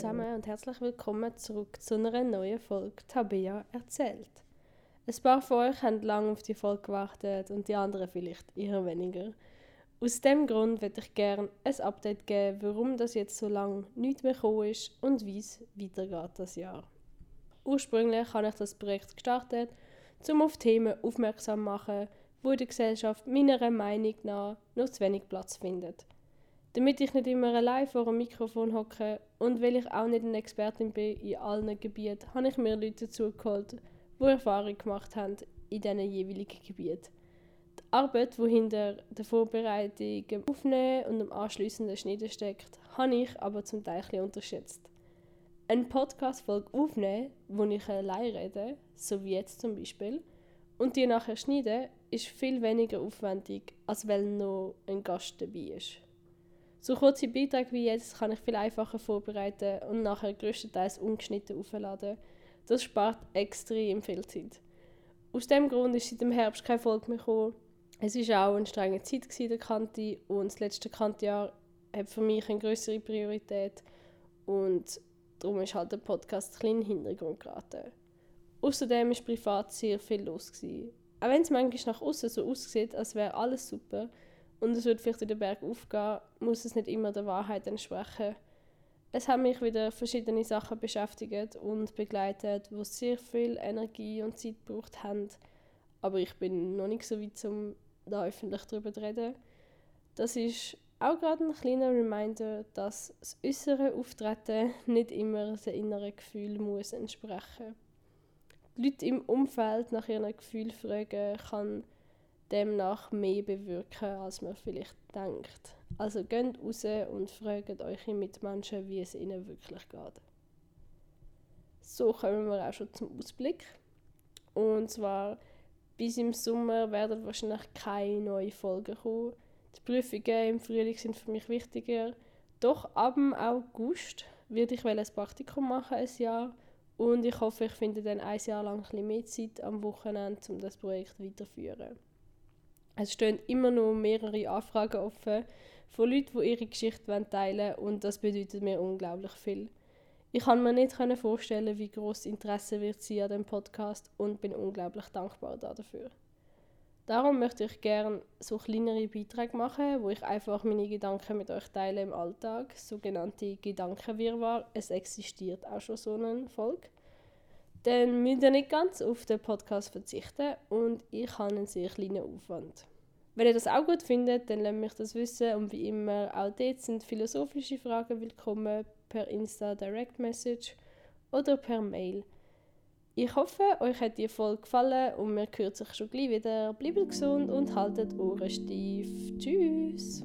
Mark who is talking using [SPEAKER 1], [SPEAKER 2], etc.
[SPEAKER 1] zusammen und herzlich willkommen zurück zu einer neuen Folge Tabea erzählt. Ein paar von euch haben lange auf die Folge gewartet und die anderen vielleicht eher weniger. Aus dem Grund würde ich gerne ein Update geben, warum das jetzt so lange nicht mehr gekommen ist und wie es weitergeht das Jahr. Ursprünglich habe ich das Projekt gestartet, um auf Themen aufmerksam zu machen, wo in der Gesellschaft meiner Meinung nach noch zu wenig Platz findet. Damit ich nicht immer allein vor einem Mikrofon hocke und weil ich auch nicht eine Expertin bin in allen Gebieten, habe ich mir Leute dazugeholt, die Erfahrung gemacht haben in diesen jeweiligen Gebieten. Die Arbeit, die hinter der Vorbereitung, dem Aufnehmen und dem anschliessenden Schneiden steckt, habe ich aber zum Teil ein unterschätzt. Eine Podcast-Folge aufnehmen, wo ich allein rede, so wie jetzt zum Beispiel, und die nachher schneiden, ist viel weniger aufwendig, als wenn noch ein Gast dabei ist. So kurze Beiträge wie jetzt kann ich viel einfacher vorbereiten und nachher größtenteils ungeschnitten aufladen. Das spart extrem viel Zeit. Aus dem Grund ist seit dem Herbst keine Folge mehr gekommen. Es war auch eine strenge Zeit in der Kante und das letzte Kantejahr hat für mich eine größere Priorität und darum ist halt der Podcast ein in den Hintergrund geraten. Außerdem war privat sehr viel los. Gewesen. Auch wenn es manchmal nach außen so aussieht, als wäre alles super, und es wird vielleicht in den Berg aufgehen, muss es nicht immer der Wahrheit entsprechen. Es haben mich wieder verschiedene Sachen beschäftigt und begleitet, wo sehr viel Energie und Zeit gebraucht haben. Aber ich bin noch nicht so weit, um da öffentlich darüber zu reden. Das ist auch gerade ein kleiner Reminder, dass das äußere Auftreten nicht immer den inneren Gefühl muss entsprechen. Die Leute im Umfeld nach ihren Gefühlen fragen, kann demnach mehr bewirken, als man vielleicht denkt. Also geht raus und fragt eure Mitmenschen, wie es ihnen wirklich geht. So kommen wir auch schon zum Ausblick. Und zwar bis im Sommer werden wahrscheinlich keine neuen Folgen kommen. Die Prüfungen im Frühling sind für mich wichtiger. Doch ab August werde ich ein Praktikum machen, ein Jahr. Und ich hoffe, ich finde dann ein Jahr lang ein bisschen mehr Zeit am Wochenende, um das Projekt weiterzuführen. Es stehen immer noch mehrere Anfragen offen von Leuten, die ihre Geschichte teilen wollen und das bedeutet mir unglaublich viel. Ich kann mir nicht vorstellen, wie groß Interesse wird sein an dem Podcast und bin unglaublich dankbar dafür. Darum möchte ich gerne so kleinere Beiträge machen, wo ich einfach meine Gedanken mit euch teile im Alltag, sogenannte Gedankenwirrwarr. Es existiert auch schon so eine Folge dann müsst ihr nicht ganz auf den Podcast verzichten und ich habe einen sehr kleinen Aufwand. Wenn ihr das auch gut findet, dann lasst mich das wissen und wie immer, auch dort sind philosophische Fragen willkommen per Insta Direct Message oder per Mail. Ich hoffe, euch hat die Folge gefallen und wir hören sich schon gleich wieder. Bleibt gesund und haltet Ohren steif. Tschüss!